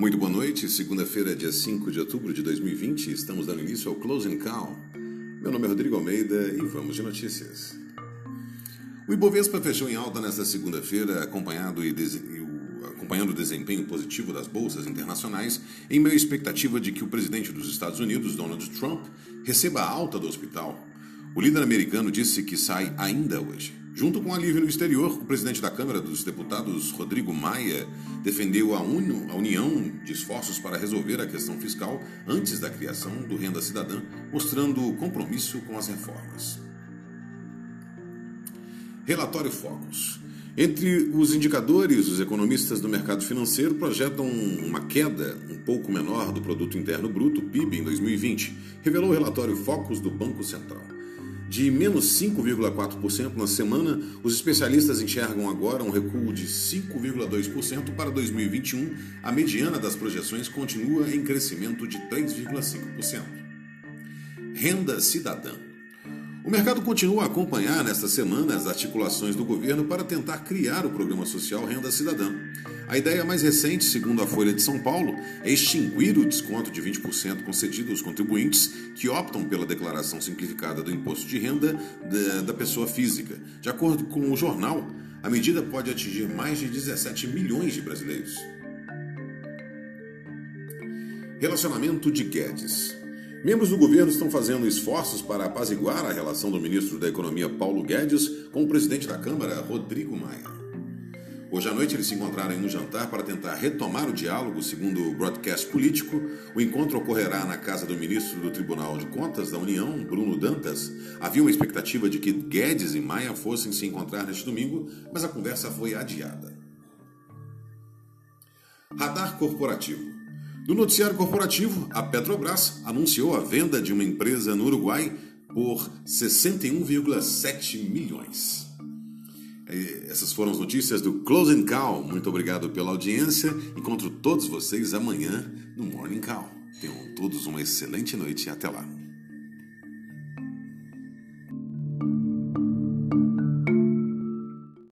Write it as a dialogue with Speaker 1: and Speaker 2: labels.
Speaker 1: Muito boa noite, segunda-feira, dia 5 de outubro de 2020, estamos dando início ao Closing Call. Meu nome é Rodrigo Almeida e vamos de notícias. O Ibovespa fechou em alta nesta segunda-feira, acompanhado, e acompanhando o desempenho positivo das bolsas internacionais, em meio à expectativa de que o presidente dos Estados Unidos, Donald Trump, receba a alta do hospital. O líder americano disse que sai ainda hoje. Junto com alívio no exterior, o presidente da Câmara dos Deputados, Rodrigo Maia, defendeu a, a união de esforços para resolver a questão fiscal antes da criação do Renda Cidadã, mostrando compromisso com as reformas. Relatório Focus. Entre os indicadores, os economistas do mercado financeiro projetam uma queda um pouco menor do produto interno bruto, PIB, em 2020, revelou o relatório Focus do Banco Central de menos 5,4% na semana, os especialistas enxergam agora um recuo de 5,2% para 2021. A mediana das projeções continua em crescimento de 3,5%. Renda cidadã. O mercado continua a acompanhar nesta semana as articulações do governo para tentar criar o programa social Renda Cidadã. A ideia mais recente, segundo a Folha de São Paulo, é extinguir o desconto de 20% concedido aos contribuintes que optam pela declaração simplificada do imposto de renda da, pessoa física. De acordo com o jornal, a medida pode atingir mais de 17 milhões de brasileiros. Relacionamento de Guedes. Membros do governo estão fazendo esforços para apaziguar a relação do ministro da Economia Paulo Guedes com o presidente da Câmara, Rodrigo Maia. Hoje à noite eles se encontraram em um jantar para tentar retomar o diálogo, segundo o broadcast político. O encontro ocorrerá na casa do ministro do Tribunal de Contas da União, Bruno Dantas. Havia uma expectativa de que Guedes e Maia fossem se encontrar neste domingo, mas a conversa foi adiada. Radar corporativo. No noticiário corporativo, a Petrobras anunciou a venda de uma empresa no Uruguai por 61,7 milhões. Essas foram as notícias do Closing Call. Muito obrigado pela audiência. Encontro todos vocês amanhã no Morning Call. Tenham todos uma excelente noite e até lá.